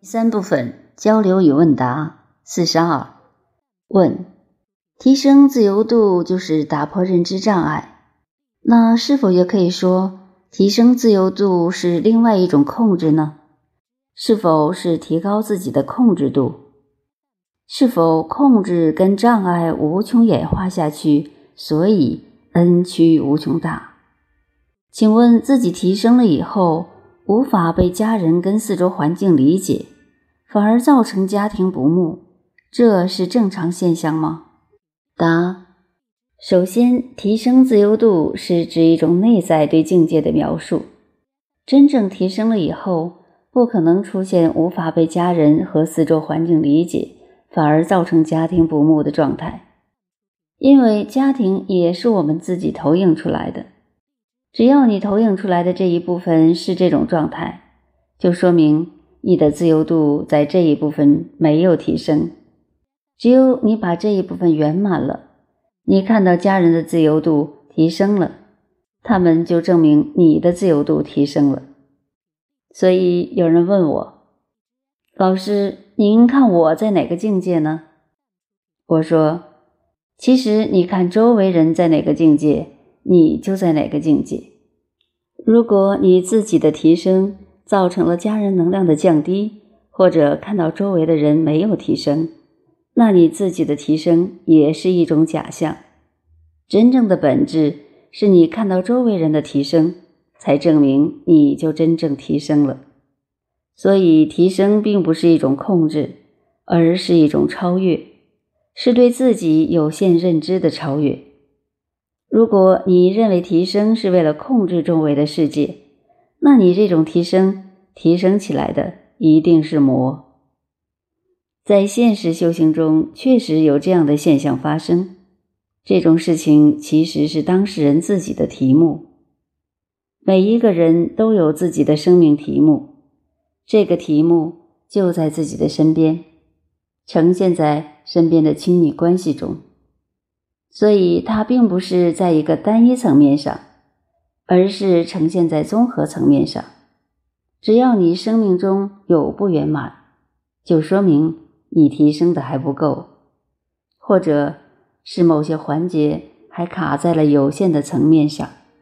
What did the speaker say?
第三部分交流与问答四十二问：提升自由度就是打破认知障碍，那是否也可以说提升自由度是另外一种控制呢？是否是提高自己的控制度？是否控制跟障碍无穷演化下去，所以 n 趋无穷大？请问自己提升了以后？无法被家人跟四周环境理解，反而造成家庭不睦，这是正常现象吗？答：首先，提升自由度是指一种内在对境界的描述。真正提升了以后，不可能出现无法被家人和四周环境理解，反而造成家庭不睦的状态，因为家庭也是我们自己投影出来的。只要你投影出来的这一部分是这种状态，就说明你的自由度在这一部分没有提升。只有你把这一部分圆满了，你看到家人的自由度提升了，他们就证明你的自由度提升了。所以有人问我，老师，您看我在哪个境界呢？我说，其实你看周围人在哪个境界。你就在哪个境界？如果你自己的提升造成了家人能量的降低，或者看到周围的人没有提升，那你自己的提升也是一种假象。真正的本质是你看到周围人的提升，才证明你就真正提升了。所以，提升并不是一种控制，而是一种超越，是对自己有限认知的超越。如果你认为提升是为了控制周围的世界，那你这种提升提升起来的一定是魔。在现实修行中，确实有这样的现象发生。这种事情其实是当事人自己的题目。每一个人都有自己的生命题目，这个题目就在自己的身边，呈现在身边的亲密关系中。所以，它并不是在一个单一层面上，而是呈现在综合层面上。只要你生命中有不圆满，就说明你提升的还不够，或者是某些环节还卡在了有限的层面上。